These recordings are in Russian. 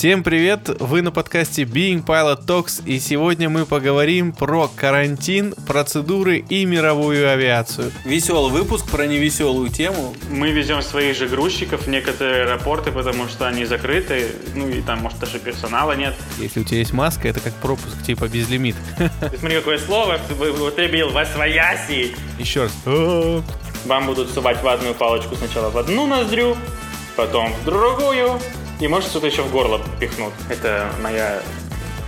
Всем привет! Вы на подкасте Being Pilot Talks, и сегодня мы поговорим про карантин, процедуры и мировую авиацию. Веселый выпуск про невеселую тему. Мы везем своих же грузчиков в некоторые аэропорты, потому что они закрыты, ну и там, может, даже персонала нет. Если у тебя есть маска, это как пропуск, типа безлимит. Ты смотри, какое слово употребил, восвояси. Еще раз. Вам будут сувать ватную палочку сначала в одну ноздрю, потом в другую, и может что-то еще в горло пихнут. Это моя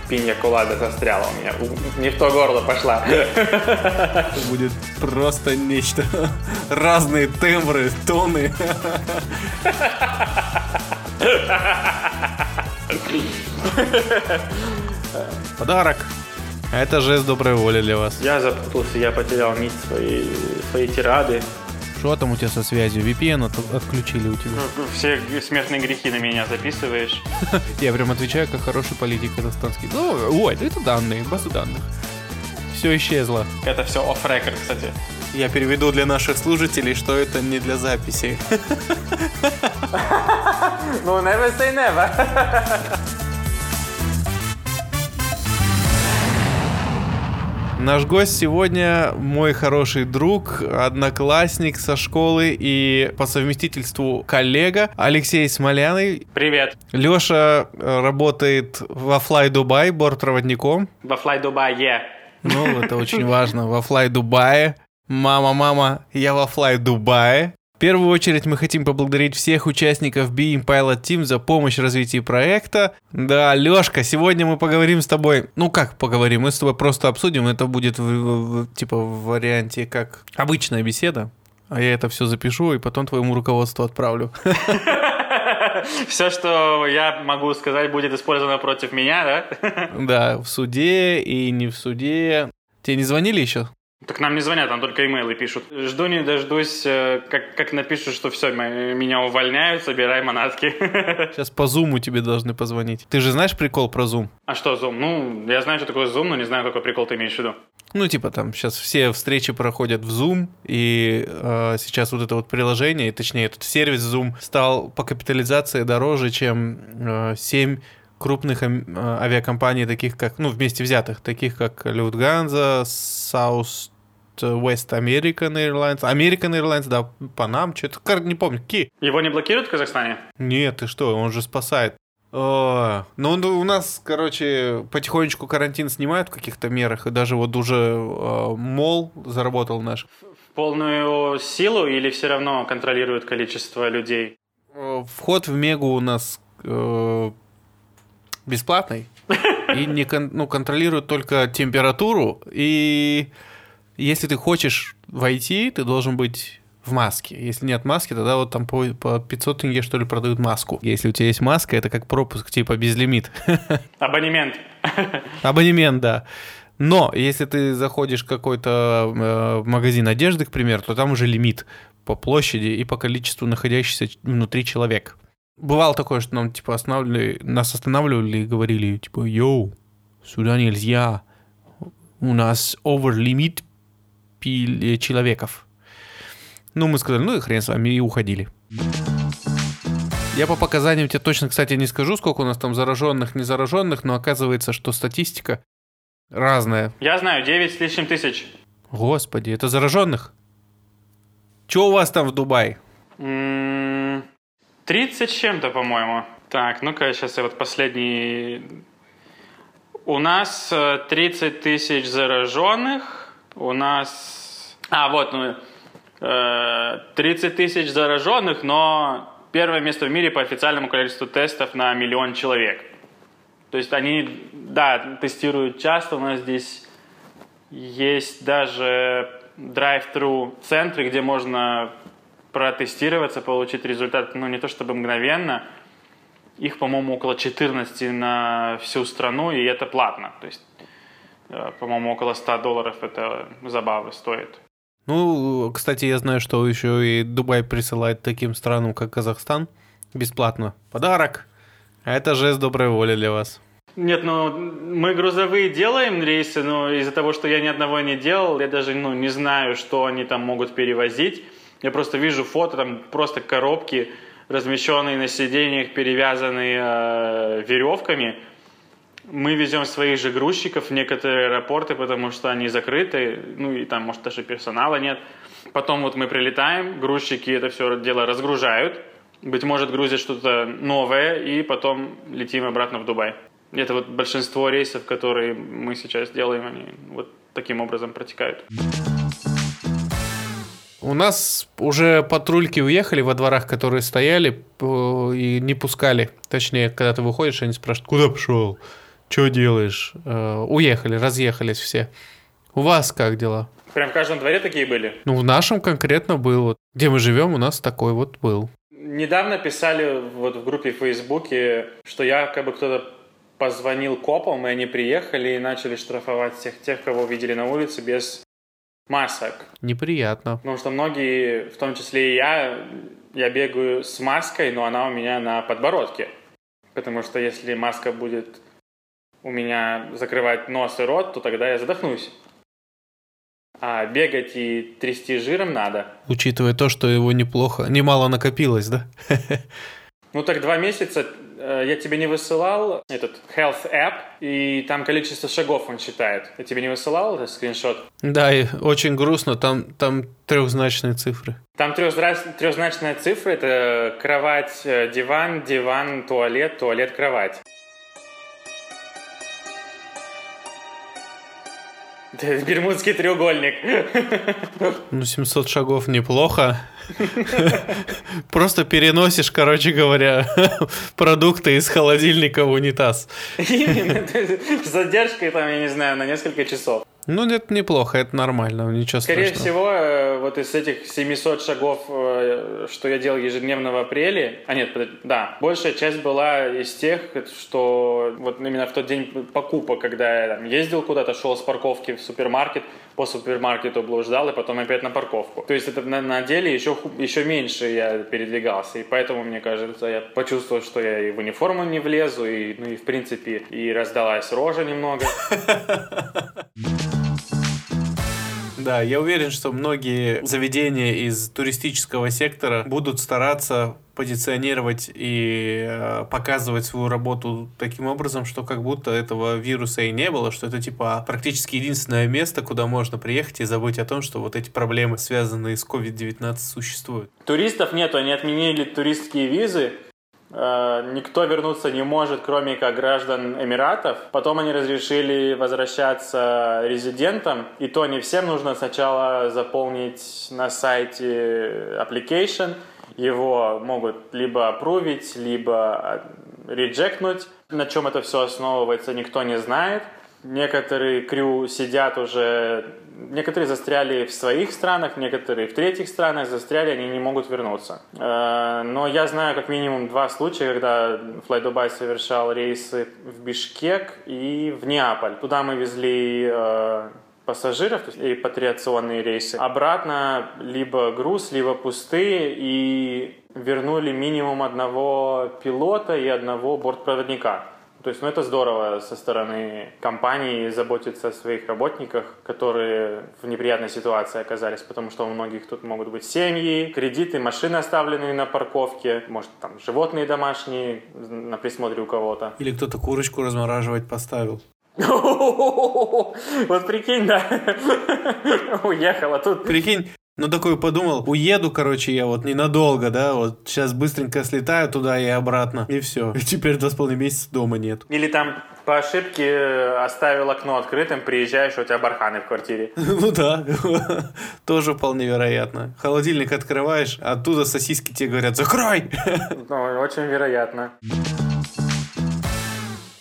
пинья колада застряла у меня. Не в то горло пошла. Это будет просто нечто. Разные тембры, тоны. Подарок. Это жест доброй воли для вас. Я запутался, я потерял нить своей, своей тирады. Что там у тебя со связью? VPN от- отключили у тебя. Ну, Все смертные грехи на меня записываешь. Я прям отвечаю, как хороший политик казахстанский. Ну, ой, это данные, базы данных. Все исчезло. Это все off-record, кстати. Я переведу для наших слушателей, что это не для записи. Ну, never say never. Наш гость сегодня мой хороший друг, одноклассник со школы и по совместительству коллега Алексей Смоляный. Привет. Леша э, работает во Fly Dubai бортпроводником. Во Fly Dubai. Ну, это очень важно. Во Fly Dubai. Мама, мама, я во Fly Dubai. В первую очередь мы хотим поблагодарить всех участников Being Pilot Team за помощь в развитии проекта. Да, Лёшка, сегодня мы поговорим с тобой. Ну как поговорим? Мы с тобой просто обсудим. Это будет в- в- в- типа в варианте как обычная беседа. А я это все запишу и потом твоему руководству отправлю. Все, что я могу сказать, будет использовано против меня, да? Да, в суде и не в суде. Тебе не звонили еще? Так нам не звонят, нам только имейлы пишут. Жду не дождусь, э, как, как напишут, что все, меня увольняют, собирай манатки. Сейчас по зуму тебе должны позвонить. Ты же знаешь прикол про зум? А что Zoom? Ну, я знаю, что такое Zoom, но не знаю, какой прикол ты имеешь в виду. Ну, типа там сейчас все встречи проходят в Zoom, и э, сейчас вот это вот приложение, точнее, этот сервис Zoom стал по капитализации дороже, чем э, 7 крупных э, авиакомпаний, таких как, ну, вместе взятых, таких как Lufthansa, South West American Airlines, American Airlines, да, Panam, что-то, не помню, какие. Его не блокируют в Казахстане? Нет, ты что, он же спасает. О, ну, он- у нас, короче, потихонечку карантин снимают в каких-то мерах, и даже вот уже э, мол заработал наш. В полную силу или все равно контролируют количество людей? Э, Вход в Мегу у нас э, бесплатный. И не кон- ну, контролируют только температуру. И если ты хочешь войти, ты должен быть в маске. Если нет маски, тогда вот там по, по 500 тенге, что ли, продают маску. Если у тебя есть маска, это как пропуск, типа безлимит. Абонемент. Абонемент, да. Но если ты заходишь в какой-то э, магазин одежды, к примеру, то там уже лимит по площади и по количеству находящихся внутри человек. Бывало такое, что нам типа останавливали, нас останавливали и говорили типа, йоу, сюда нельзя, у нас over лимит пи- человеков. Ну, мы сказали, ну и хрен с вами, и уходили. Я по показаниям тебе точно, кстати, не скажу, сколько у нас там зараженных, не зараженных, но оказывается, что статистика разная. Я знаю, 9 с лишним тысяч. Господи, это зараженных? Че у вас там в Дубае? М, 30 с чем-то, по-моему. Так, ну-ка, сейчас я вот последний... У нас э, 30 тысяч зараженных. У нас... А, вот, ну, э, 30 тысяч зараженных, но первое место в мире по официальному количеству тестов на миллион человек. То есть они, да, тестируют часто. У нас здесь есть даже драйв-тру центры, где можно протестироваться, получить результат, ну, не то чтобы мгновенно. Их, по-моему, около 14 на всю страну, и это платно. То есть, э, по-моему, около 100 долларов это забавы стоит. Ну, кстати, я знаю, что еще и Дубай присылает таким странам, как Казахстан, бесплатно. Подарок. А это жест доброй воли для вас. Нет, ну мы грузовые делаем рейсы, но из-за того, что я ни одного не делал, я даже ну, не знаю, что они там могут перевозить. Я просто вижу фото, там просто коробки размещенные на сиденьях, перевязанные э, веревками. Мы везем своих же грузчиков в некоторые аэропорты, потому что они закрыты, ну и там, может, даже персонала нет. Потом вот мы прилетаем, грузчики это все дело разгружают, быть может, грузят что-то новое, и потом летим обратно в Дубай. Это вот большинство рейсов, которые мы сейчас делаем, они вот таким образом протекают. У нас уже патрульки уехали во дворах, которые стояли и не пускали. Точнее, когда ты выходишь, они спрашивают, куда пошел? Что делаешь? Э, уехали, разъехались все. У вас как дела? Прям в каждом дворе такие были? Ну, в нашем конкретно был. Где мы живем, у нас такой вот был. Недавно писали вот в группе в Фейсбуке, что я как бы кто-то позвонил копам, и они приехали и начали штрафовать всех тех, кого видели на улице без масок. Неприятно. Потому что многие, в том числе и я, я бегаю с маской, но она у меня на подбородке. Потому что если маска будет у меня закрывать нос и рот, то тогда я задохнусь. А бегать и трясти жиром надо. Учитывая то, что его неплохо, немало накопилось, да? Ну так два месяца Э, я тебе не высылал этот Health App, и там количество шагов он считает. Я тебе не высылал этот скриншот? Да, и очень грустно, там, там трехзначные цифры. Там трехзначная цифра, это кровать, э, диван, диван, туалет, туалет, кровать. Бермудский треугольник. Ну, 700 шагов неплохо. Просто переносишь, короче говоря, продукты из холодильника в унитаз. С задержкой, там, я не знаю, на несколько часов. Ну, это неплохо, это нормально, ничего Скорее страшного. всего, э, вот из этих 700 шагов, э, что я делал ежедневно в апреле, а нет, да, большая часть была из тех, что вот именно в тот день покупок, когда я там, ездил куда-то, шел с парковки в супермаркет, по супермаркету блуждал и потом опять на парковку. То есть это на, на деле еще, еще меньше я передвигался, и поэтому, мне кажется, я почувствовал, что я и в униформу не влезу, и, ну и в принципе, и раздалась рожа немного. Да, я уверен, что многие заведения из туристического сектора будут стараться позиционировать и э, показывать свою работу таким образом, что как будто этого вируса и не было, что это типа практически единственное место, куда можно приехать и забыть о том, что вот эти проблемы, связанные с COVID-19, существуют. Туристов нету, они отменили туристские визы, Э, никто вернуться не может, кроме как граждан Эмиратов. Потом они разрешили возвращаться резидентам, и то не всем нужно сначала заполнить на сайте application, его могут либо опрувить, либо реджекнуть. На чем это все основывается, никто не знает. Некоторые крю сидят уже, некоторые застряли в своих странах, некоторые в третьих странах застряли, они не могут вернуться. Э, но я знаю как минимум два случая, когда Fly совершал рейсы в Бишкек и в Неаполь. Туда мы везли э, пассажиров, то есть репатриационные рейсы. Обратно либо груз, либо пустые, и вернули минимум одного пилота и одного бортпроводника. То есть, ну, это здорово со стороны компании заботиться о своих работниках, которые в неприятной ситуации оказались, потому что у многих тут могут быть семьи, кредиты, машины, оставленные на парковке, может, там, животные домашние на присмотре у кого-то. Или кто-то курочку размораживать поставил. Вот прикинь, да, уехала тут. Прикинь, ну, такой подумал, уеду, короче, я вот ненадолго, да, вот сейчас быстренько слетаю туда и обратно, и все. И теперь два с половиной месяца дома нет. Или там по ошибке оставил окно открытым, приезжаешь, у тебя барханы в квартире. Ну да, тоже вполне вероятно. Холодильник открываешь, оттуда сосиски тебе говорят «Закрой!» Ну, очень вероятно.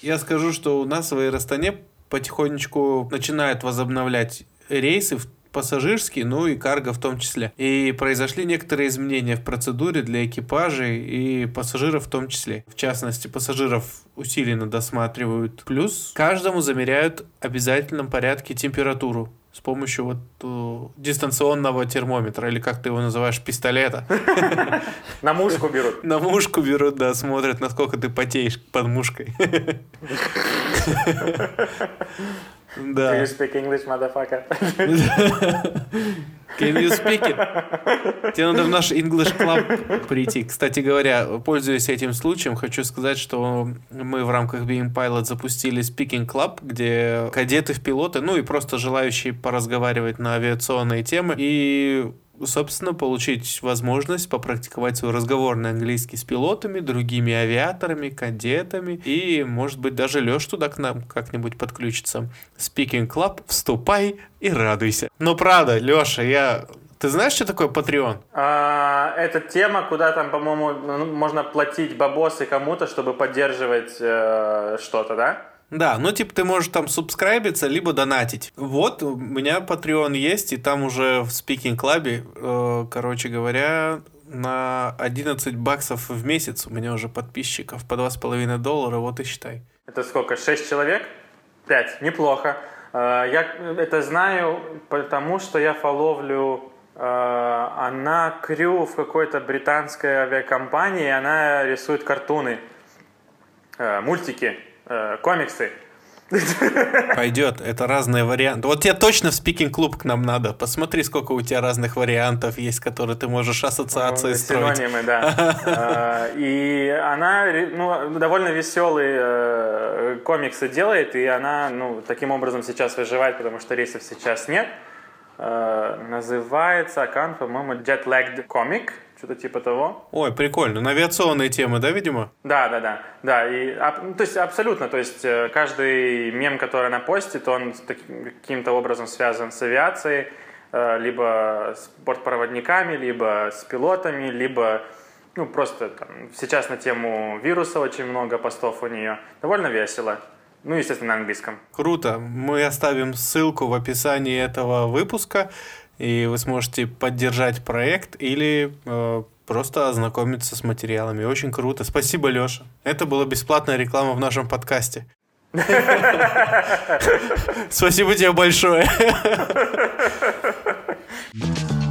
Я скажу, что у нас в Аэростане потихонечку начинают возобновлять рейсы в пассажирский, ну и карго в том числе. И произошли некоторые изменения в процедуре для экипажей и пассажиров в том числе. В частности, пассажиров усиленно досматривают. Плюс каждому замеряют в обязательном порядке температуру с помощью вот uh, дистанционного термометра, или как ты его называешь, пистолета. На мушку берут. На мушку берут, да, смотрят, насколько ты потеешь под мушкой. Да. Do you speak English, motherfucker? Can you speak it? Тебе надо в наш English Club прийти. Кстати говоря, пользуясь этим случаем, хочу сказать, что мы в рамках Being Pilot запустили Speaking Club, где кадеты в пилоты, ну и просто желающие поразговаривать на авиационные темы. И собственно, получить возможность попрактиковать свой разговорный английский с пилотами, другими авиаторами, кадетами, и, может быть, даже Леш туда к нам как-нибудь подключится. Speaking Club, вступай и радуйся. Но правда, Леша, я ты знаешь, что такое Patreon? А, это тема, куда там, по-моему, можно платить бабосы кому-то, чтобы поддерживать э, что-то, да? Да, ну типа ты можешь там субскрайбиться, либо донатить. Вот, у меня Patreon есть, и там уже в Speaking Club, э, короче говоря, на 11 баксов в месяц у меня уже подписчиков по 2,5 доллара, вот и считай. Это сколько, 6 человек? 5, неплохо. Э, я это знаю, потому что я фоловлю э, она крю в какой-то британской авиакомпании, она рисует картуны, э, мультики э, комиксы. Пойдет, это разные варианты. Вот тебе точно в спикинг клуб к нам надо. Посмотри, сколько у тебя разных вариантов есть, которые ты можешь ассоциации ну, строить. Синонимы, да. А, и она ну, довольно веселые э, комиксы делает, и она ну, таким образом сейчас выживает, потому что рейсов сейчас нет. Э, называется аккаунт, по-моему, Jetlagged Comic что-то типа того. Ой, прикольно. На авиационные темы, да, видимо? Да, да, да. Да, и, ну, то есть абсолютно, то есть э, каждый мем, который она постит, он каким-то образом связан с авиацией, э, либо с бортпроводниками, либо с пилотами, либо ну, просто там, сейчас на тему вируса очень много постов у нее. Довольно весело. Ну, естественно, на английском. Круто. Мы оставим ссылку в описании этого выпуска и вы сможете поддержать проект или э, просто ознакомиться с материалами. Очень круто. Спасибо, Леша. Это была бесплатная реклама в нашем подкасте. Спасибо тебе большое.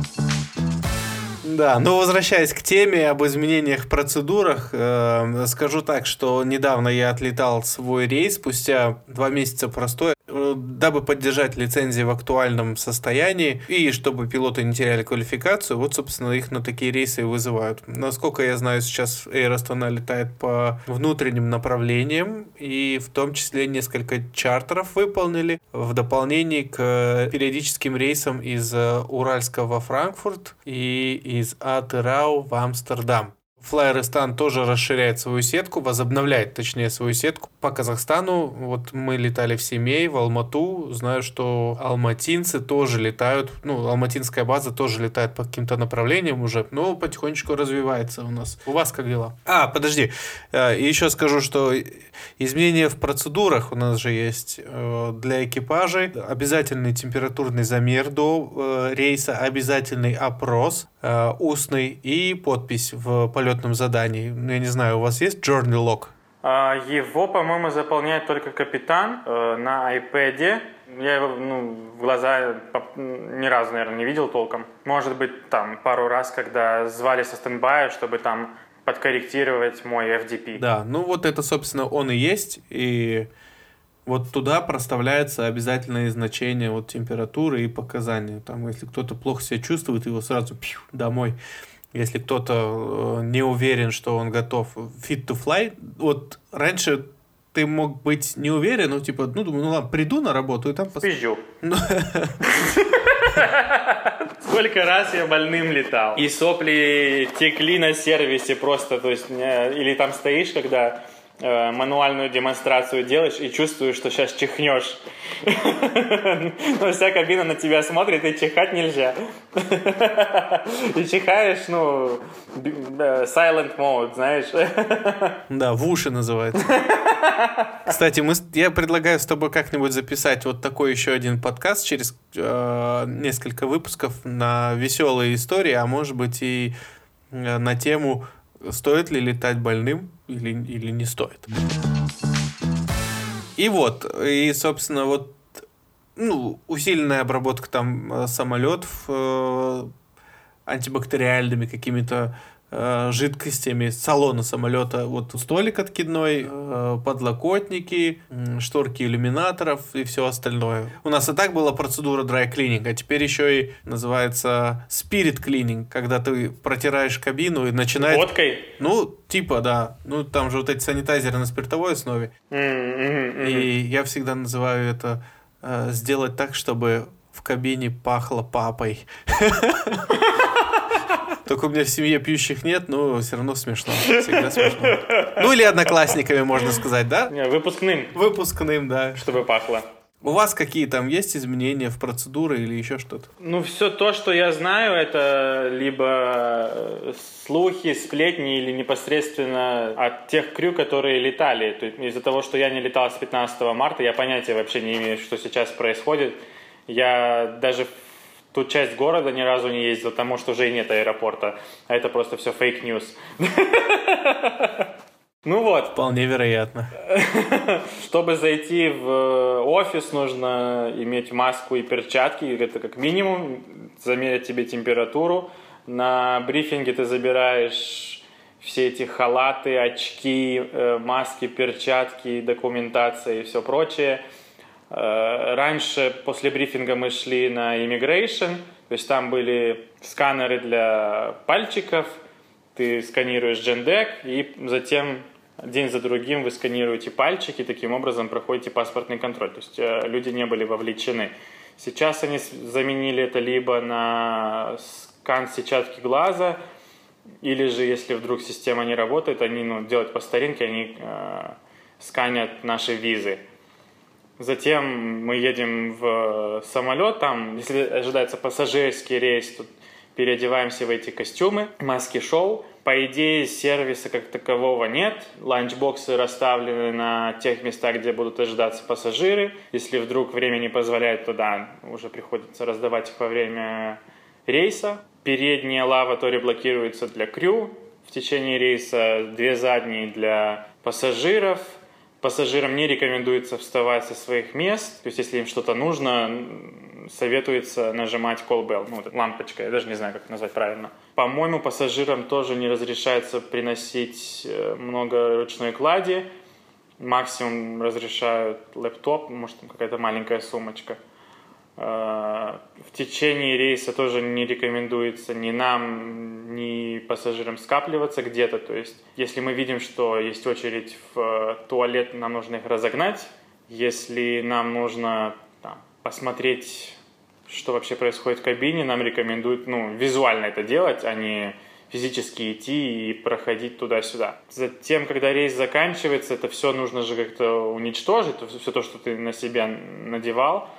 Да, но возвращаясь к теме об изменениях в процедурах, э, скажу так, что недавно я отлетал свой рейс спустя два месяца простой, дабы поддержать лицензии в актуальном состоянии и чтобы пилоты не теряли квалификацию, вот, собственно, их на такие рейсы и вызывают. Насколько я знаю, сейчас Air Astana летает по внутренним направлениям, и в том числе несколько чартеров выполнили в дополнение к периодическим рейсам из э, Уральска во Франкфурт и из Атырау в Амстердам. Флайерстан тоже расширяет свою сетку, возобновляет, точнее, свою сетку по Казахстану. Вот мы летали в Семей, в Алмату. Знаю, что алматинцы тоже летают. Ну, алматинская база тоже летает по каким-то направлениям уже. Но потихонечку развивается у нас. У вас как дела? А, подожди. Э, еще скажу, что изменения в процедурах у нас же есть э, для экипажей. Обязательный температурный замер до э, рейса, обязательный опрос устный и подпись в полетном задании. Ну, я не знаю, у вас есть journey log? А, его, по-моему, заполняет только капитан э, на iPad. Я его ну, в глаза ни разу, наверное, не видел толком. Может быть, там пару раз, когда звали со стендбая, чтобы там подкорректировать мой FDP. Да, ну вот это, собственно, он и есть. И вот туда проставляется обязательное значение вот температуры и показания. Там, если кто-то плохо себя чувствует, его сразу пью, домой. Если кто-то э, не уверен, что он готов fit to fly, вот раньше ты мог быть не уверен, ну, типа, ну, думаю, ну, ладно, приду на работу и там... Пизжу. Ну. Сколько раз я больным летал. И сопли текли на сервисе просто, то есть, или там стоишь, когда Э, мануальную демонстрацию делаешь и чувствуешь, что сейчас чихнешь. Но вся кабина на тебя смотрит, и чихать нельзя. И чихаешь, ну, silent mode, знаешь. Да, в уши называется. Кстати, мы, я предлагаю с тобой как-нибудь записать вот такой еще один подкаст через э, несколько выпусков на веселые истории, а может быть и э, на тему стоит ли летать больным или, или не стоит. И вот, и, собственно, вот ну, усиленная обработка там э, самолетов э, антибактериальными какими-то э, жидкостями салона самолета. Вот столик откидной, э, подлокотники, шторки иллюминаторов и все остальное. У нас и так была процедура cleaning, а теперь еще и называется cleaning, когда ты протираешь кабину и начинает... Водкой? Ну, типа, да. Ну, там же вот эти санитайзеры на спиртовой основе. Mm-hmm. И я всегда называю это э, сделать так, чтобы в кабине пахло папой. Только у меня в семье пьющих нет, но все равно смешно. Всегда смешно. Ну или одноклассниками, можно сказать, да? Не, выпускным. Выпускным, да. Чтобы пахло. У вас какие там есть изменения в процедуры или еще что-то? Ну, все то, что я знаю, это либо э, слухи, сплетни или непосредственно от тех крю, которые летали. Из-за того, что я не летал с 15 марта, я понятия вообще не имею, что сейчас происходит. Я даже в ту часть города ни разу не ездил, потому что уже и нет аэропорта. А это просто все fake news. Ну вот. Вполне вероятно. Чтобы зайти в офис, нужно иметь маску и перчатки. Это как минимум замерить тебе температуру. На брифинге ты забираешь все эти халаты, очки, э, маски, перчатки, документация и все прочее. Э, раньше после брифинга мы шли на immigration, то есть там были сканеры для пальчиков, ты сканируешь Джендек, и затем день за другим вы сканируете пальчики, таким образом проходите паспортный контроль. То есть э, люди не были вовлечены. Сейчас они заменили это либо на скан сетчатки глаза, или же, если вдруг система не работает, они ну, делают по старинке, они э, сканят наши визы. Затем мы едем в самолет, там, если ожидается пассажирский рейс, тут переодеваемся в эти костюмы, маски-шоу. По идее, сервиса как такового нет. Ланчбоксы расставлены на тех местах, где будут ожидаться пассажиры. Если вдруг время не позволяет, то да, уже приходится раздавать их во время рейса. Передняя лаватори блокируется для крю в течение рейса, две задние для пассажиров – Пассажирам не рекомендуется вставать со своих мест, то есть если им что-то нужно, советуется нажимать call bell, ну, лампочка, я даже не знаю, как назвать правильно. По-моему, пассажирам тоже не разрешается приносить э, много ручной клади, максимум разрешают лэптоп, может, там какая-то маленькая сумочка – в течение рейса тоже не рекомендуется ни нам, ни пассажирам скапливаться где-то. То есть, если мы видим, что есть очередь в туалет, нам нужно их разогнать. Если нам нужно там, посмотреть, что вообще происходит в кабине, нам рекомендуют ну, визуально это делать, а не физически идти и проходить туда-сюда. Затем, когда рейс заканчивается, это все нужно же как-то уничтожить, все то, что ты на себя надевал.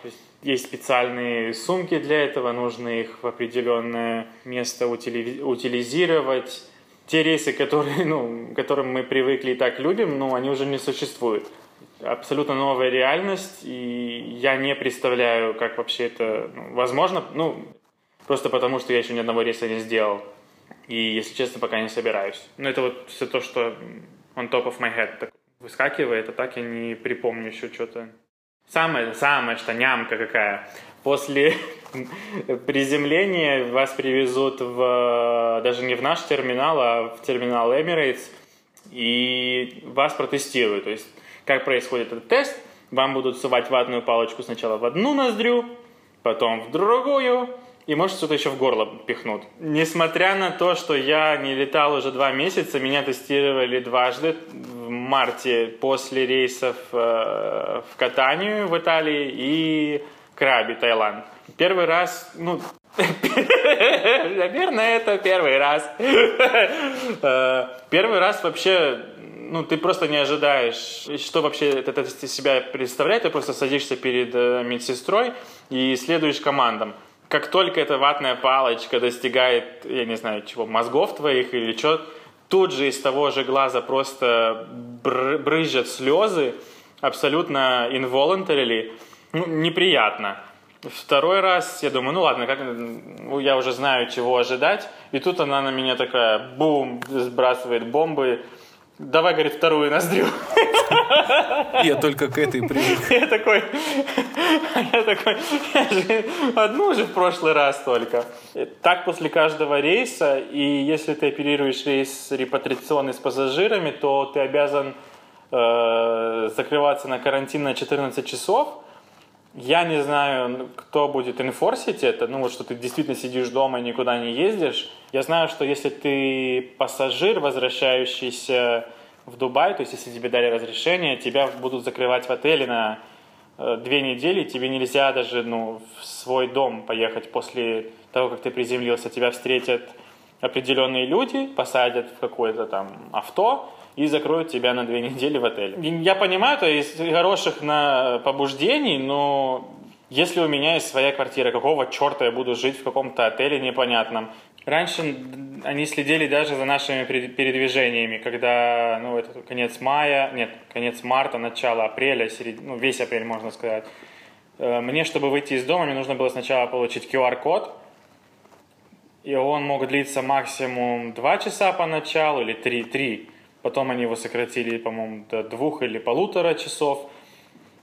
Есть специальные сумки для этого, нужно их в определенное место утилизировать. Те рейсы, которые, ну, которым мы привыкли и так любим, ну, они уже не существуют. Абсолютно новая реальность, и я не представляю, как вообще это ну, возможно. Ну, просто потому, что я еще ни одного рейса не сделал. И, если честно, пока не собираюсь. Но это вот все то, что on top of my head так выскакивает, а так я не припомню еще что-то. Самое, самое, что нямка какая. После приземления вас привезут в, даже не в наш терминал, а в терминал Emirates, и вас протестируют. То есть, как происходит этот тест, вам будут сувать ватную палочку сначала в одну ноздрю, потом в другую, и может что-то еще в горло пихнут. Несмотря на то, что я не летал уже два месяца, меня тестировали дважды в марте после рейсов э, в Катанию в Италии и Краби, Таиланд. Первый раз, ну, наверное, это первый раз. Э, первый раз вообще ну, ты просто не ожидаешь, что вообще это из себя представляет. Ты просто садишься перед э, медсестрой и следуешь командам как только эта ватная палочка достигает, я не знаю, чего, мозгов твоих или что, тут же из того же глаза просто брызжат слезы, абсолютно involuntarily, ну, неприятно. Второй раз я думаю, ну ладно, как, я уже знаю, чего ожидать. И тут она на меня такая, бум, сбрасывает бомбы. Давай, говорит, вторую ноздрю. Я только к этой привык. Я такой, я такой, я же одну же в прошлый раз только. Так после каждого рейса, и если ты оперируешь рейс репатриационный с пассажирами, то ты обязан э, закрываться на карантин на 14 часов, я не знаю, кто будет инфорсить это, ну вот что ты действительно сидишь дома и никуда не ездишь. Я знаю, что если ты пассажир, возвращающийся в Дубай, то есть если тебе дали разрешение, тебя будут закрывать в отеле на э, две недели, тебе нельзя даже ну, в свой дом поехать после того, как ты приземлился. Тебя встретят определенные люди, посадят в какое-то там авто, и закроют тебя на две недели в отеле. Я понимаю, то есть хороших на побуждений, но если у меня есть своя квартира, какого черта я буду жить в каком-то отеле непонятном? Раньше они следили даже за нашими передвижениями, когда, ну, это конец мая, нет, конец марта, начало апреля, серед... ну, весь апрель, можно сказать. Э, мне, чтобы выйти из дома, мне нужно было сначала получить QR-код, и он мог длиться максимум 2 часа поначалу или 3, 3. Потом они его сократили, по-моему, до двух или полутора часов.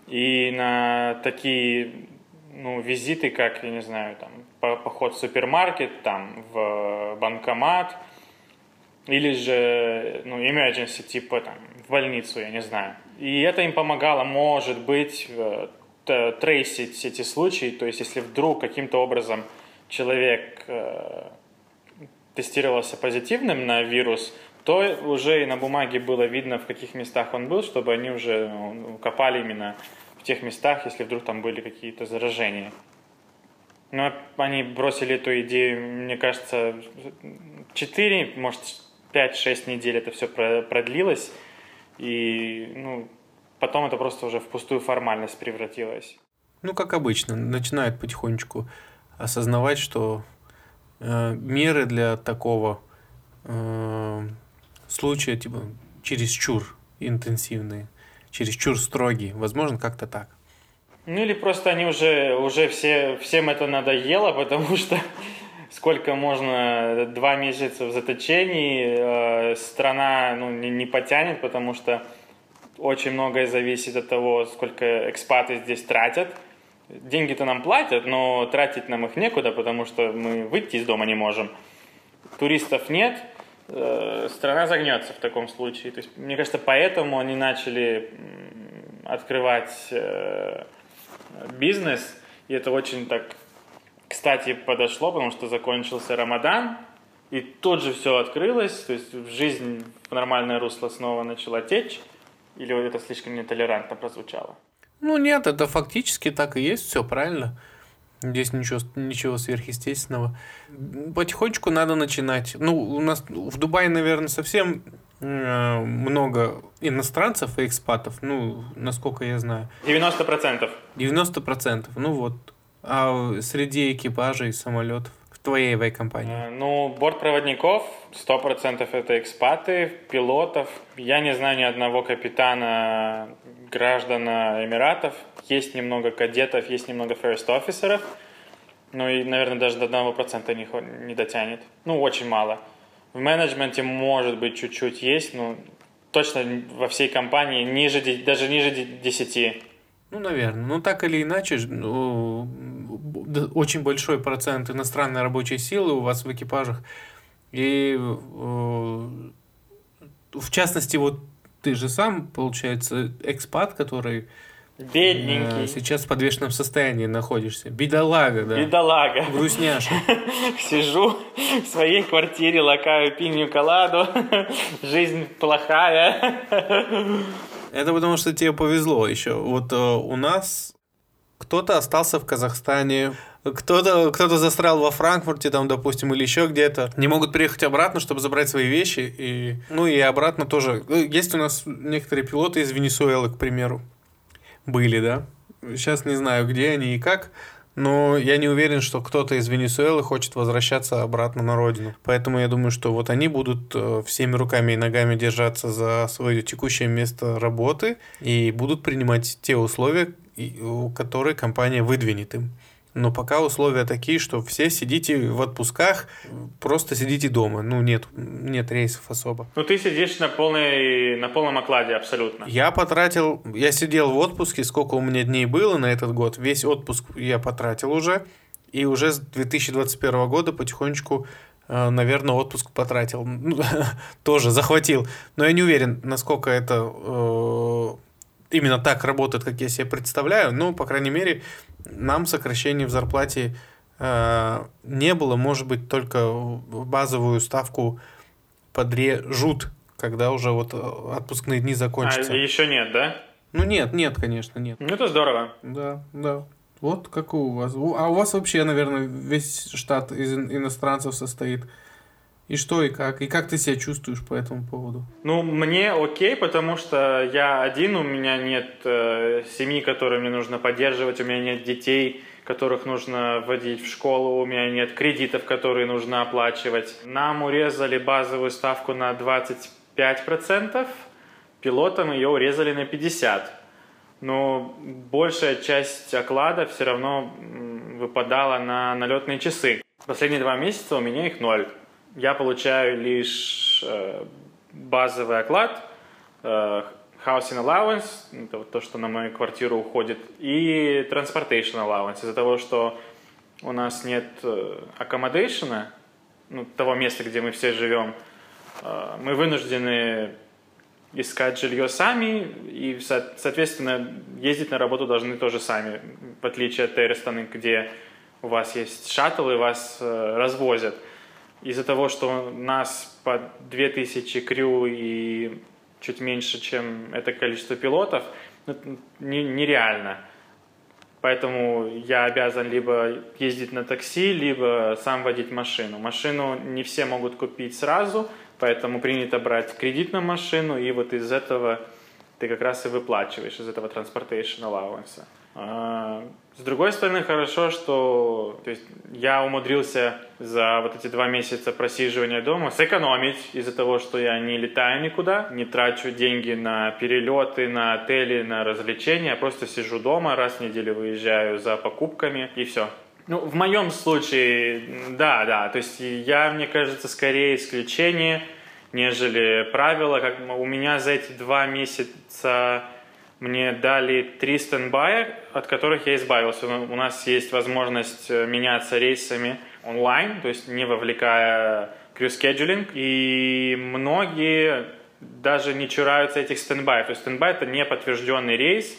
И на такие ну, визиты, как, я не знаю, там, поход в супермаркет, там, в банкомат, или же, ну, emergency, типа, там, в больницу, я не знаю. И это им помогало, может быть, э, трейсить эти случаи, то есть если вдруг каким-то образом человек э, тестировался позитивным на вирус, то уже и на бумаге было видно, в каких местах он был, чтобы они уже ну, копали именно в тех местах, если вдруг там были какие-то заражения. Но они бросили эту идею, мне кажется, 4, может, 5-6 недель это все продлилось. И ну, потом это просто уже в пустую формальность превратилось. Ну, как обычно, начинают потихонечку осознавать, что э, меры для такого э, случая, типа, чересчур интенсивные, чересчур строгие. Возможно, как-то так. Ну или просто они уже, уже все, всем это надоело, потому что сколько можно, два месяца в заточении, э, страна ну, не, не потянет, потому что очень многое зависит от того, сколько экспаты здесь тратят. Деньги-то нам платят, но тратить нам их некуда, потому что мы выйти из дома не можем. Туристов нет, страна загнется в таком случае. То есть, мне кажется, поэтому они начали открывать э, бизнес, и это очень так, кстати, подошло, потому что закончился Рамадан, и тут же все открылось, то есть жизнь в нормальное русло снова начала течь, или это слишком нетолерантно прозвучало? Ну нет, это фактически так и есть, все правильно. Здесь ничего, ничего сверхъестественного. Потихонечку надо начинать. Ну, у нас в Дубае, наверное, совсем э, много иностранцев и экспатов, ну, насколько я знаю. 90%. 90%, ну вот. А среди экипажей самолетов? твоей авиакомпании? Э, ну, бортпроводников 100% это экспаты, пилотов. Я не знаю ни одного капитана граждан Эмиратов. Есть немного кадетов, есть немного first officerов. Ну и, наверное, даже до 1% не, не дотянет. Ну, очень мало. В менеджменте, может быть, чуть-чуть есть, но точно во всей компании ниже, даже ниже 10. Ну, наверное. Ну, так или иначе, ну, очень большой процент иностранной рабочей силы у вас в экипажах. И э, в частности, вот ты же сам, получается, экспат, который Бедненький. Э, сейчас в подвешенном состоянии находишься. Бедолага, да. Бедолага. Грустняша. Сижу в своей квартире, лакаю пинью коладу. Жизнь плохая. Это потому, что тебе повезло еще. Вот э, у нас кто-то остался в Казахстане, кто-то кто застрял во Франкфурте, там, допустим, или еще где-то. Не могут приехать обратно, чтобы забрать свои вещи. И, ну и обратно тоже. Ну, есть у нас некоторые пилоты из Венесуэлы, к примеру. Были, да? Сейчас не знаю, где они и как. Но я не уверен, что кто-то из Венесуэлы хочет возвращаться обратно на родину. Поэтому я думаю, что вот они будут э, всеми руками и ногами держаться за свое текущее место работы и будут принимать те условия, которые компания выдвинет им. Но пока условия такие, что все сидите в отпусках, просто сидите дома. Ну, нет, нет рейсов особо. Ну, ты сидишь на, полной, на полном окладе абсолютно. Я потратил, я сидел в отпуске, сколько у меня дней было на этот год. Весь отпуск я потратил уже. И уже с 2021 года потихонечку э, наверное, отпуск потратил. Тоже захватил. Но я не уверен, насколько это э, именно так работает, как я себе представляю. Но, по крайней мере, нам сокращений в зарплате э, не было. Может быть, только базовую ставку подрежут, когда уже вот э, отпускные дни закончатся. А еще нет, да? Ну нет, нет, конечно, нет. Ну это здорово. Да, да. Вот как у вас. А у вас вообще, наверное, весь штат из иностранцев состоит. И что, и как? И как ты себя чувствуешь по этому поводу? Ну, мне окей, потому что я один, у меня нет э, семьи, которые мне нужно поддерживать, у меня нет детей, которых нужно вводить в школу, у меня нет кредитов, которые нужно оплачивать. Нам урезали базовую ставку на 25%, пилотам ее урезали на 50%. Но большая часть оклада все равно выпадала на налетные часы. Последние два месяца у меня их ноль я получаю лишь э, базовый оклад, э, housing allowance, это вот то, что на мою квартиру уходит, и transportation allowance. Из-за того, что у нас нет э, accommodation, ну, того места, где мы все живем, э, мы вынуждены искать жилье сами и, соответственно, ездить на работу должны тоже сами, в отличие от страны, где у вас есть шаттл и вас э, развозят – из-за того, что нас по 2000 крю и чуть меньше, чем это количество пилотов, ну, нереально. Поэтому я обязан либо ездить на такси, либо сам водить машину. Машину не все могут купить сразу, поэтому принято брать кредит на машину, и вот из этого ты как раз и выплачиваешь, из этого transportation allowance. А, с другой стороны, хорошо, что то есть, я умудрился за вот эти два месяца просиживания дома сэкономить из-за того, что я не летаю никуда, не трачу деньги на перелеты, на отели, на развлечения, я просто сижу дома, раз в неделю выезжаю за покупками и все. Ну, в моем случае, да, да, то есть я, мне кажется, скорее исключение, нежели правило. Как у меня за эти два месяца мне дали три standby я, от которых я избавился. У нас есть возможность э, меняться рейсами онлайн, то есть не вовлекая crew И многие даже не чураются этих standby. То есть standby — это не подтвержденный рейс,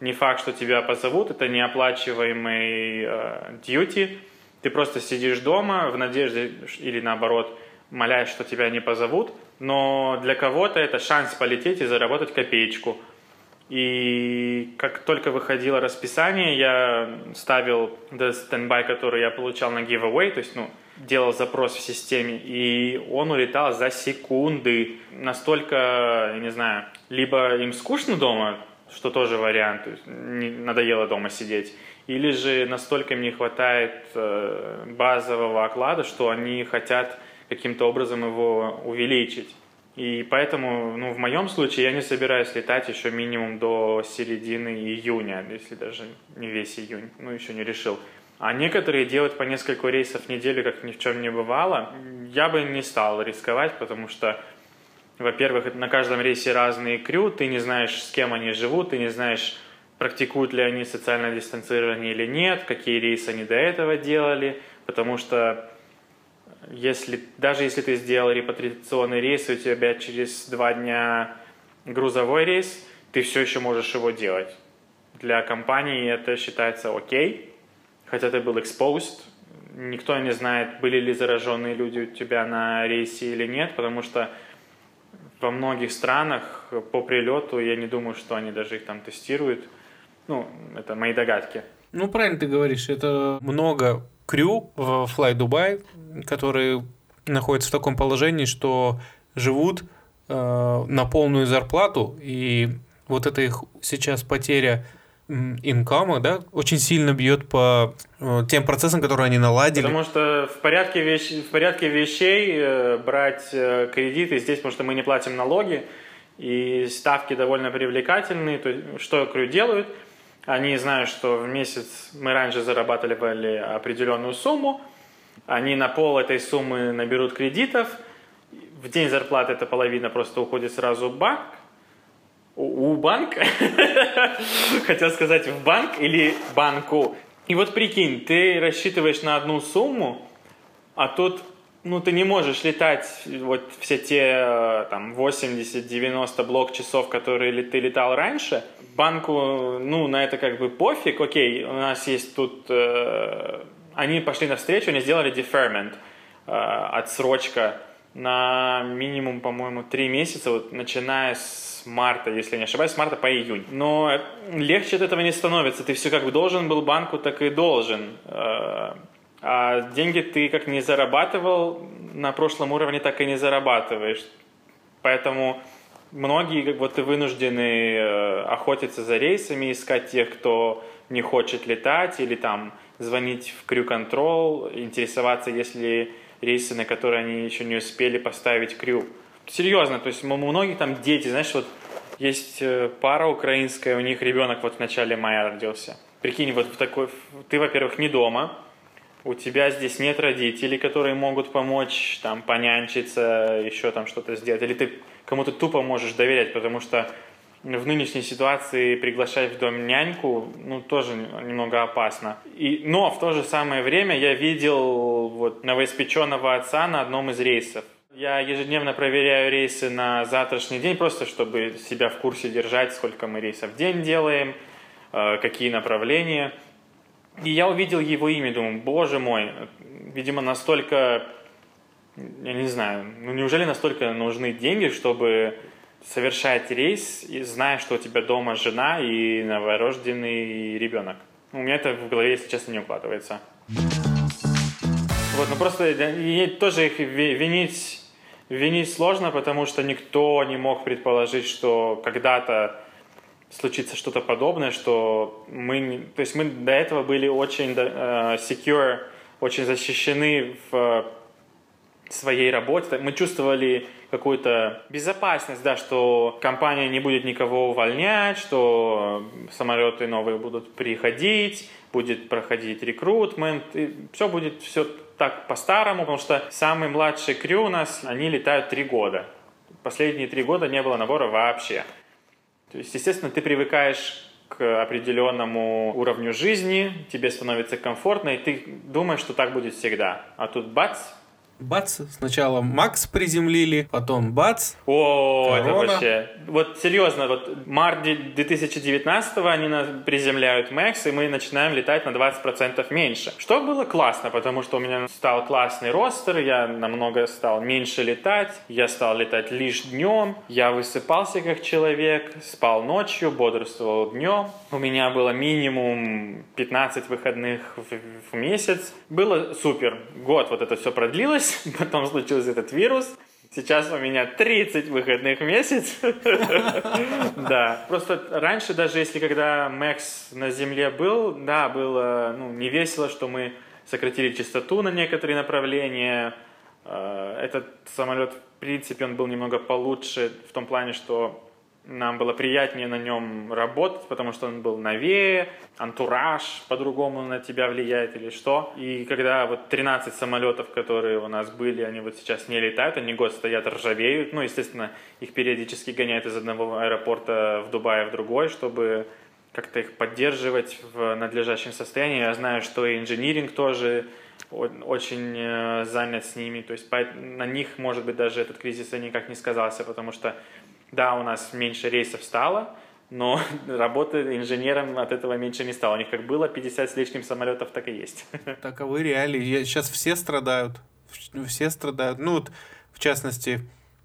не факт, что тебя позовут, это неоплачиваемый э, duty. Ты просто сидишь дома в надежде или наоборот молясь, что тебя не позовут. Но для кого-то это шанс полететь и заработать копеечку – и как только выходило расписание, я ставил standby, который я получал на giveaway, то есть, ну, делал запрос в системе, и он улетал за секунды. Настолько, я не знаю, либо им скучно дома, что тоже вариант, то есть надоело дома сидеть, или же настолько им не хватает э, базового оклада, что они хотят каким-то образом его увеличить. И поэтому, ну, в моем случае я не собираюсь летать еще минимум до середины июня, если даже не весь июнь, ну, еще не решил. А некоторые делают по несколько рейсов в неделю, как ни в чем не бывало. Я бы не стал рисковать, потому что, во-первых, на каждом рейсе разные крю, ты не знаешь, с кем они живут, ты не знаешь, практикуют ли они социальное дистанцирование или нет, какие рейсы они до этого делали, потому что если, даже если ты сделал репатриационный рейс, у тебя через два дня грузовой рейс, ты все еще можешь его делать. Для компании это считается окей, хотя ты был exposed, никто не знает, были ли зараженные люди у тебя на рейсе или нет, потому что во многих странах по прилету я не думаю, что они даже их там тестируют. Ну, это мои догадки. Ну, правильно ты говоришь, это много крю в Fly Dubai, которые находятся в таком положении, что живут э, на полную зарплату, и вот эта их сейчас потеря инкама, да, очень сильно бьет по э, тем процессам, которые они наладили. Потому что в порядке, вещ... в порядке вещей э, брать э, кредиты здесь, потому что мы не платим налоги, и ставки довольно привлекательные. То есть, что крю делают – Они знают, что в месяц мы раньше зарабатывали определенную сумму, они на пол этой суммы наберут кредитов, в день зарплаты эта половина просто уходит сразу в банк, у, у банк, хотел сказать в банк или банку. И вот прикинь, ты рассчитываешь на одну сумму, а тут ну, ты не можешь летать вот все те э, там 80-90 блок часов, которые ты летал раньше. Банку, ну, на это как бы пофиг. Окей, у нас есть тут... Э, они пошли навстречу, они сделали deferment, э, отсрочка на минимум, по-моему, 3 месяца, вот начиная с марта, если не ошибаюсь, с марта по июнь. Но легче от этого не становится. Ты все как бы должен был банку, так и должен. Э, а деньги ты как не зарабатывал на прошлом уровне, так и не зарабатываешь. Поэтому многие как вот вынуждены э, охотиться за рейсами, искать тех, кто не хочет летать, или там звонить в Control, интересоваться, если рейсы, на которые они еще не успели поставить крю. Серьезно, то есть у многих там дети, знаешь, вот есть э, пара украинская, у них ребенок вот в начале мая родился. Прикинь, вот в такой, ты, во-первых, не дома, у тебя здесь нет родителей, которые могут помочь, там, понянчиться, еще там что-то сделать, или ты кому-то тупо можешь доверять, потому что в нынешней ситуации приглашать в дом няньку, ну, тоже немного опасно. И, но в то же самое время я видел вот новоиспеченного отца на одном из рейсов. Я ежедневно проверяю рейсы на завтрашний день, просто чтобы себя в курсе держать, сколько мы рейсов в день делаем, э, какие направления. И я увидел его имя, думаю, боже мой, видимо, настолько, я не знаю, ну неужели настолько нужны деньги, чтобы совершать рейс, зная, что у тебя дома жена и новорожденный ребенок? У меня это в голове, если честно, не укладывается. Вот, ну просто тоже их винить, винить сложно, потому что никто не мог предположить, что когда-то случится что-то подобное, что мы, то есть мы до этого были очень uh, secure, очень защищены в своей работе. Мы чувствовали какую-то безопасность, да, что компания не будет никого увольнять, что самолеты новые будут приходить, будет проходить рекрутмент, и все будет все так по-старому, потому что самый младший крю у нас, они летают три года. Последние три года не было набора вообще. То есть, естественно, ты привыкаешь к определенному уровню жизни, тебе становится комфортно, и ты думаешь, что так будет всегда. А тут бац, бац, сначала Макс приземлили, потом бац. О, корона. это вообще... Вот серьезно, вот март 2019 они нас приземляют Макс, и мы начинаем летать на 20% меньше. Что было классно, потому что у меня стал классный ростер, я намного стал меньше летать, я стал летать лишь днем, я высыпался как человек, спал ночью, бодрствовал днем. У меня было минимум 15 выходных в, в месяц. Было супер. Год вот это все продлилось, потом случился этот вирус. Сейчас у меня 30 выходных в месяц. Да. Просто раньше, даже если когда Макс на Земле был, да, было ну, не весело, что мы сократили частоту на некоторые направления. Э, этот самолет, в принципе, он был немного получше в том плане, что нам было приятнее на нем работать, потому что он был новее, антураж по-другому на тебя влияет или что. И когда вот 13 самолетов, которые у нас были, они вот сейчас не летают, они год стоят, ржавеют. Ну, естественно, их периодически гоняют из одного аэропорта в Дубае в другой, чтобы как-то их поддерживать в надлежащем состоянии. Я знаю, что и инжиниринг тоже очень э, занят с ними. То есть на них, может быть, даже этот кризис никак не сказался, потому что да, у нас меньше рейсов стало, но работы инженером от этого меньше не стало. У них как было 50 с лишним самолетов, так и есть. Таковы реалии. Сейчас все страдают. Все страдают. Ну вот, в частности,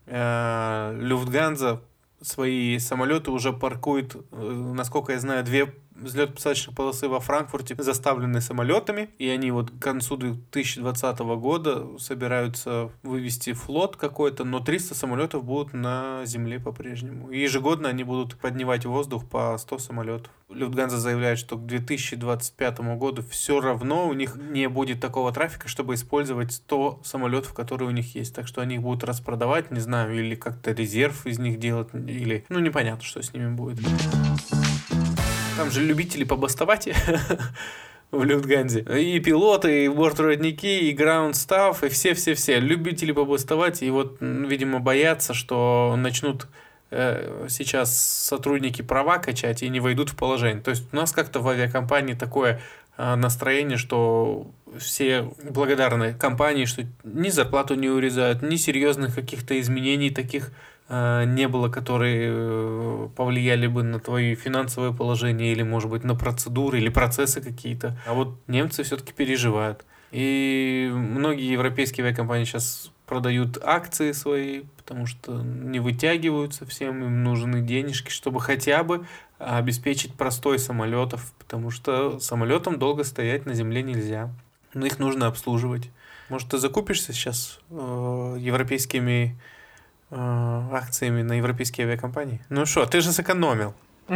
э, Люфтганза свои самолеты уже паркует, э, насколько я знаю, две взлет-посадочных полосы во Франкфурте заставлены самолетами, и они вот к концу 2020 года собираются вывести флот какой-то, но 300 самолетов будут на земле по-прежнему. И ежегодно они будут поднимать в воздух по 100 самолетов. Люфтганза заявляет, что к 2025 году все равно у них не будет такого трафика, чтобы использовать 100 самолетов, которые у них есть. Так что они их будут распродавать, не знаю, или как-то резерв из них делать, или... Ну, непонятно, что с ними будет. Там же любители побастовать в Люфтганзе. И пилоты, и бортпроводники, и граунд-став, и все-все-все. Любители побастовать, и вот, видимо, боятся, что начнут э, сейчас сотрудники права качать и не войдут в положение. То есть у нас как-то в авиакомпании такое настроение, что все благодарны компании, что ни зарплату не урезают, ни серьезных каких-то изменений таких э, не было, которые э, повлияли бы на твои финансовое положение или, может быть, на процедуры или процессы какие-то. А вот немцы все-таки переживают. И многие европейские авиакомпании сейчас продают акции свои, потому что не вытягиваются всем, им нужны денежки, чтобы хотя бы обеспечить простой самолетов, потому что самолетам долго стоять на земле нельзя но их нужно обслуживать. Может, ты закупишься сейчас э, европейскими э, акциями на европейские авиакомпании? Ну что, ты же сэкономил.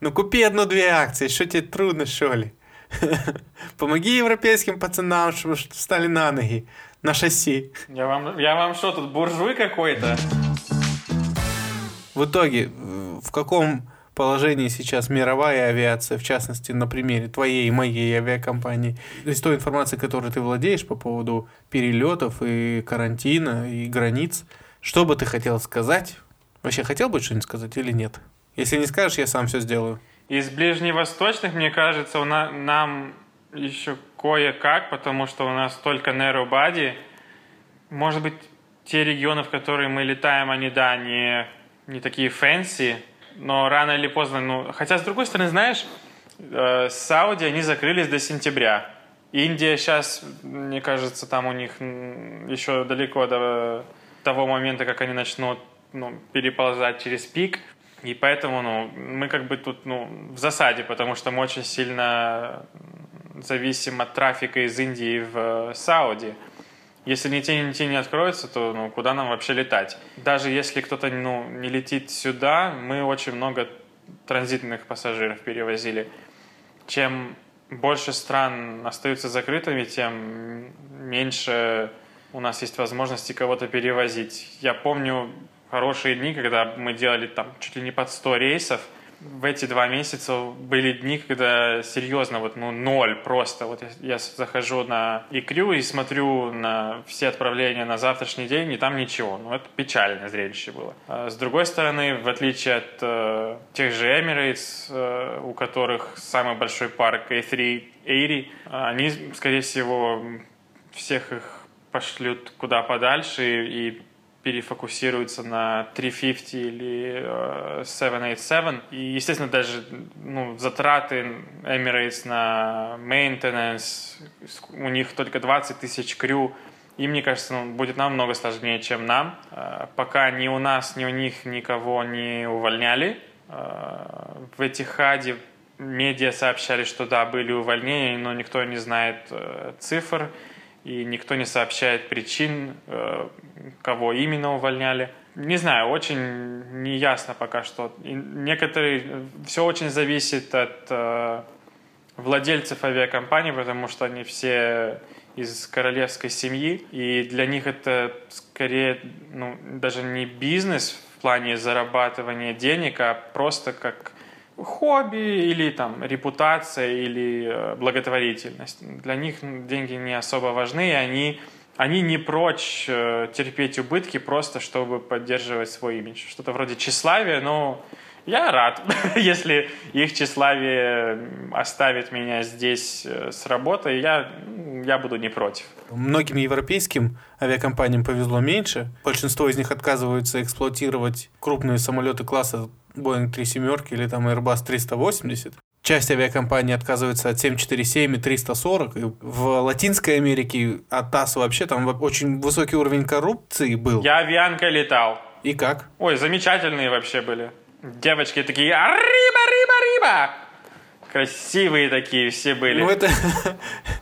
Ну купи одну-две акции, что тебе трудно, что ли? Помоги европейским пацанам, чтобы встали на ноги, на шасси. Я вам, я вам что, тут буржуй какой-то? В итоге, в каком положении сейчас мировая авиация, в частности, на примере твоей и моей авиакомпании, из той информации, которой ты владеешь по поводу перелетов и карантина, и границ, что бы ты хотел сказать? Вообще хотел бы что-нибудь сказать или нет? Если не скажешь, я сам все сделаю. Из ближневосточных, мне кажется, у на, нам еще кое-как, потому что у нас только narrow. Может быть, те регионы, в которые мы летаем, они, да, не, не такие fancy, но рано или поздно, ну, хотя с другой стороны, знаешь, э, Saudi они закрылись до сентября. Индия сейчас, мне кажется, там у них еще далеко до того момента, как они начнут ну, переползать через пик. И поэтому ну, мы как бы тут ну, в засаде, потому что мы очень сильно зависим от трафика из Индии в Сауди. Если ни те, ни те не откроются, то ну, куда нам вообще летать? Даже если кто-то ну, не летит сюда, мы очень много транзитных пассажиров перевозили. Чем больше стран остаются закрытыми, тем меньше у нас есть возможности кого-то перевозить. Я помню хорошие дни, когда мы делали там чуть ли не под 100 рейсов – в эти два месяца были дни, когда серьезно, вот, ну, ноль просто. Вот я, я захожу на икрю и смотрю на все отправления на завтрашний день, и там ничего. Ну, это печальное зрелище было. А с другой стороны, в отличие от э, тех же Emirates, э, у которых самый большой парк A380, они, скорее всего, всех их пошлют куда подальше и перефокусируется на 350 или 787. Э, И, естественно, даже ну, затраты Emirates на maintenance, у них только 20 тысяч крю, и мне кажется, ну, будет намного сложнее, чем нам. Э, пока ни у нас, ни у них никого не увольняли. Э, в Этихаде медиа сообщали, что да, были увольнения, но никто не знает цифр и никто не сообщает причин, кого именно увольняли. Не знаю, очень неясно пока что. И некоторые, все очень зависит от э, владельцев авиакомпаний, потому что они все из королевской семьи, и для них это скорее ну, даже не бизнес в плане зарабатывания денег, а просто как хобби или там репутация или э, благотворительность. Для них деньги не особо важны, и они, они не прочь э, терпеть убытки просто, чтобы поддерживать свой имидж. Что-то вроде тщеславия, но я рад, если их тщеславие оставит меня здесь э, с работой, я, я буду не против. Многим европейским авиакомпаниям повезло меньше. Большинство из них отказываются эксплуатировать крупные самолеты класса Boeing 37 или там Airbus 380. Часть авиакомпаний отказывается от 747 и 340. И в Латинской Америке от ТАСС вообще там очень высокий уровень коррупции был. Я авианкой летал. И как? Ой, замечательные вообще были. Девочки такие «Риба, риба, риба!» Красивые такие все были. Ну это...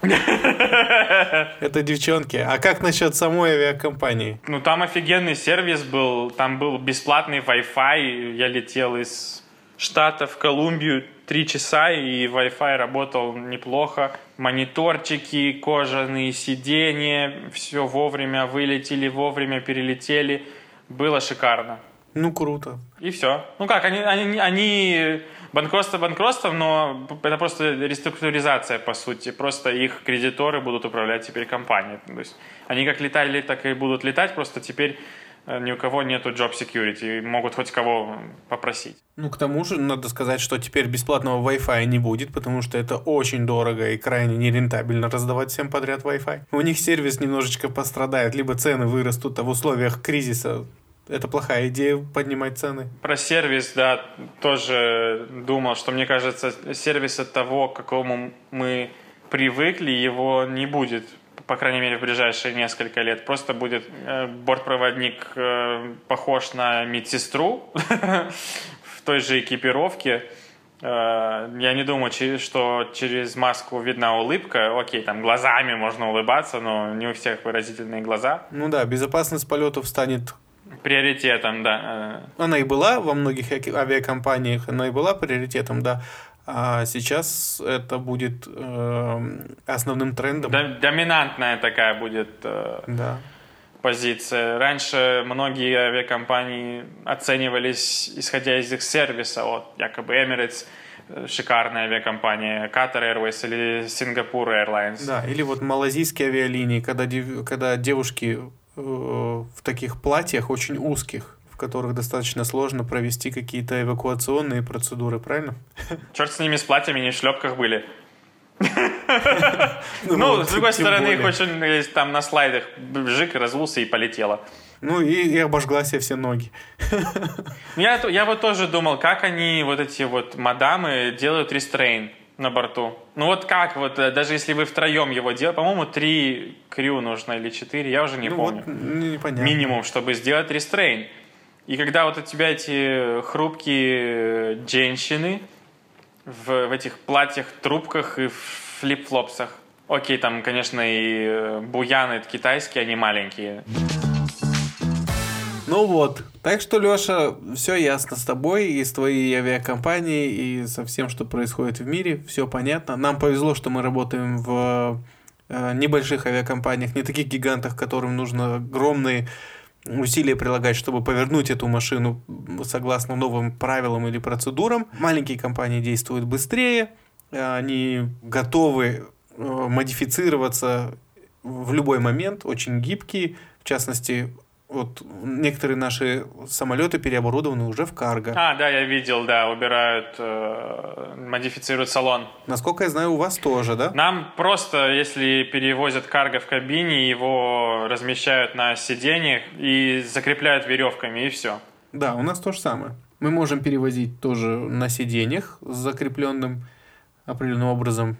Это девчонки. А как насчет самой авиакомпании? Ну там офигенный сервис был. Там был бесплатный Wi-Fi. Я летел из штата в Колумбию три часа, и Wi-Fi работал неплохо. Мониторчики, кожаные сиденья, все вовремя вылетели, вовремя перелетели. Было шикарно. Ну, круто. И все. Ну как, они, они, они банкротство банкротством, но это просто реструктуризация, по сути. Просто их кредиторы будут управлять теперь компанией. То есть они как летали, так и будут летать, просто теперь ни у кого нету job security, могут хоть кого попросить. Ну, к тому же, надо сказать, что теперь бесплатного Wi-Fi не будет, потому что это очень дорого и крайне нерентабельно раздавать всем подряд Wi-Fi. У них сервис немножечко пострадает, либо цены вырастут, а в условиях кризиса это плохая идея поднимать цены. Про сервис, да, тоже думал, что мне кажется, сервис от того, к какому мы привыкли, его не будет по крайней мере, в ближайшие несколько лет. Просто будет э, бортпроводник э, похож на медсестру в той же экипировке. Э, я не думаю, что через маску видна улыбка. Окей, там глазами можно улыбаться, но не у всех выразительные глаза. Ну да, безопасность полетов станет приоритетом, да. Она и была во многих авиакомпаниях, она и была приоритетом, да. А сейчас это будет э, основным трендом. Доминантная такая будет э, да. позиция. Раньше многие авиакомпании оценивались исходя из их сервиса. Вот, якобы Emirates э, шикарная авиакомпания, Qatar Airways или Singapore Airlines. Да, или вот малазийские авиалинии, когда, когда девушки э, в таких платьях очень узких, которых достаточно сложно провести какие-то эвакуационные процедуры, правильно? Черт с ними, с платьями, не в шлепках были. Ну, ну с другой стороны, их очень там на слайдах жик, разулся и полетело. Ну и, и обожгла себе все ноги. Я, я вот тоже думал, как они, вот эти вот мадамы, делают restrain на борту. Ну вот как, вот э, даже если вы втроем его делаете, по-моему, три crew нужно или четыре, я уже не ну, помню. Вот, непонятно. Минимум, чтобы сделать restrain. И когда вот у тебя эти хрупкие женщины в, в этих платьях, трубках и в флип-флопсах. Окей, там, конечно, и э, буяны китайские, они маленькие. Ну вот. Так что, Леша, все ясно с тобой и с твоей авиакомпанией, и со всем, что происходит в мире. Все понятно. Нам повезло, что мы работаем в э, небольших авиакомпаниях, не таких гигантах, которым нужно огромные усилия прилагать, чтобы повернуть эту машину согласно новым правилам или процедурам. Маленькие компании действуют быстрее, они готовы э, модифицироваться в любой момент, очень гибкие. В частности, вот некоторые наши самолеты переоборудованы уже в карго. А, да, я видел, да, убирают, э, модифицируют салон. Насколько я знаю, у вас тоже, да? Нам просто, если перевозят карго в кабине, его размещают на сиденьях и закрепляют веревками, и все. Да, у нас то же самое. Мы можем перевозить тоже на сиденьях с закрепленным определенным образом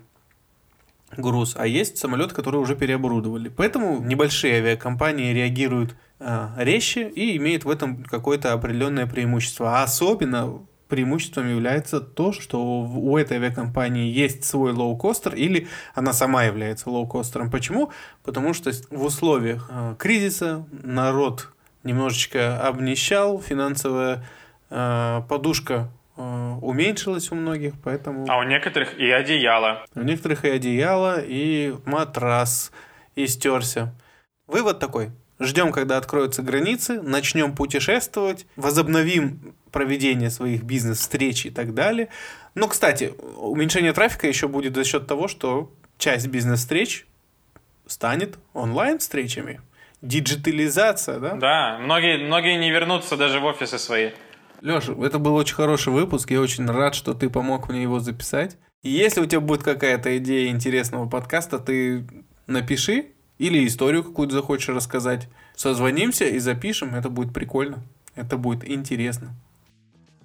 груз, а есть самолеты, которые уже переоборудовали. Поэтому небольшие авиакомпании реагируют резче и имеют в этом какое-то определенное преимущество. А особенно преимуществом является то, что у этой авиакомпании есть свой лоукостер или она сама является лоукостером. Почему? Потому что в условиях э, кризиса народ немножечко обнищал, финансовая э, подушка Э, уменьшилось у многих, поэтому... А у некоторых и одеяло. У некоторых и одеяло, и матрас истерся. Вывод такой. Ждем, когда откроются границы, начнем путешествовать, возобновим проведение своих бизнес-встреч и так далее. Но, кстати, уменьшение трафика еще будет за счет того, что часть бизнес-встреч станет онлайн-встречами. Диджитализация, да? Да, многие, многие не вернутся даже в офисы свои. Леша, это был очень хороший выпуск. Я очень рад, что ты помог мне его записать. И если у тебя будет какая-то идея интересного подкаста, ты напиши или историю какую-то захочешь рассказать. Созвонимся и запишем. Это будет прикольно. Это будет интересно.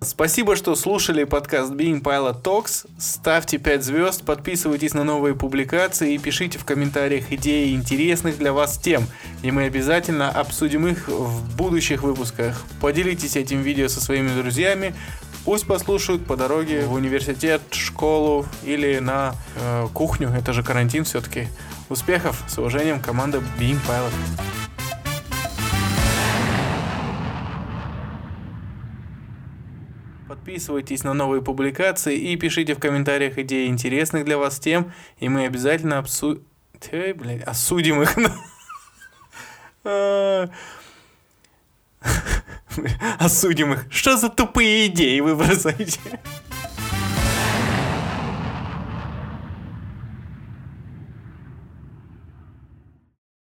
Спасибо, что слушали подкаст Being Pilot Talks. Ставьте 5 звезд, подписывайтесь на новые публикации и пишите в комментариях идеи интересных для вас тем. И мы обязательно обсудим их в будущих выпусках. Поделитесь этим видео со своими друзьями. Пусть послушают по дороге в университет, школу или на э, кухню. Это же карантин все-таки. Успехов! С уважением, команда Being Pilot. Подписывайтесь на новые публикации и пишите в комментариях идеи интересных для вас тем, и мы обязательно обсу... Ой, блядь, осудим их. Осудим их. Что за тупые идеи вы бросаете?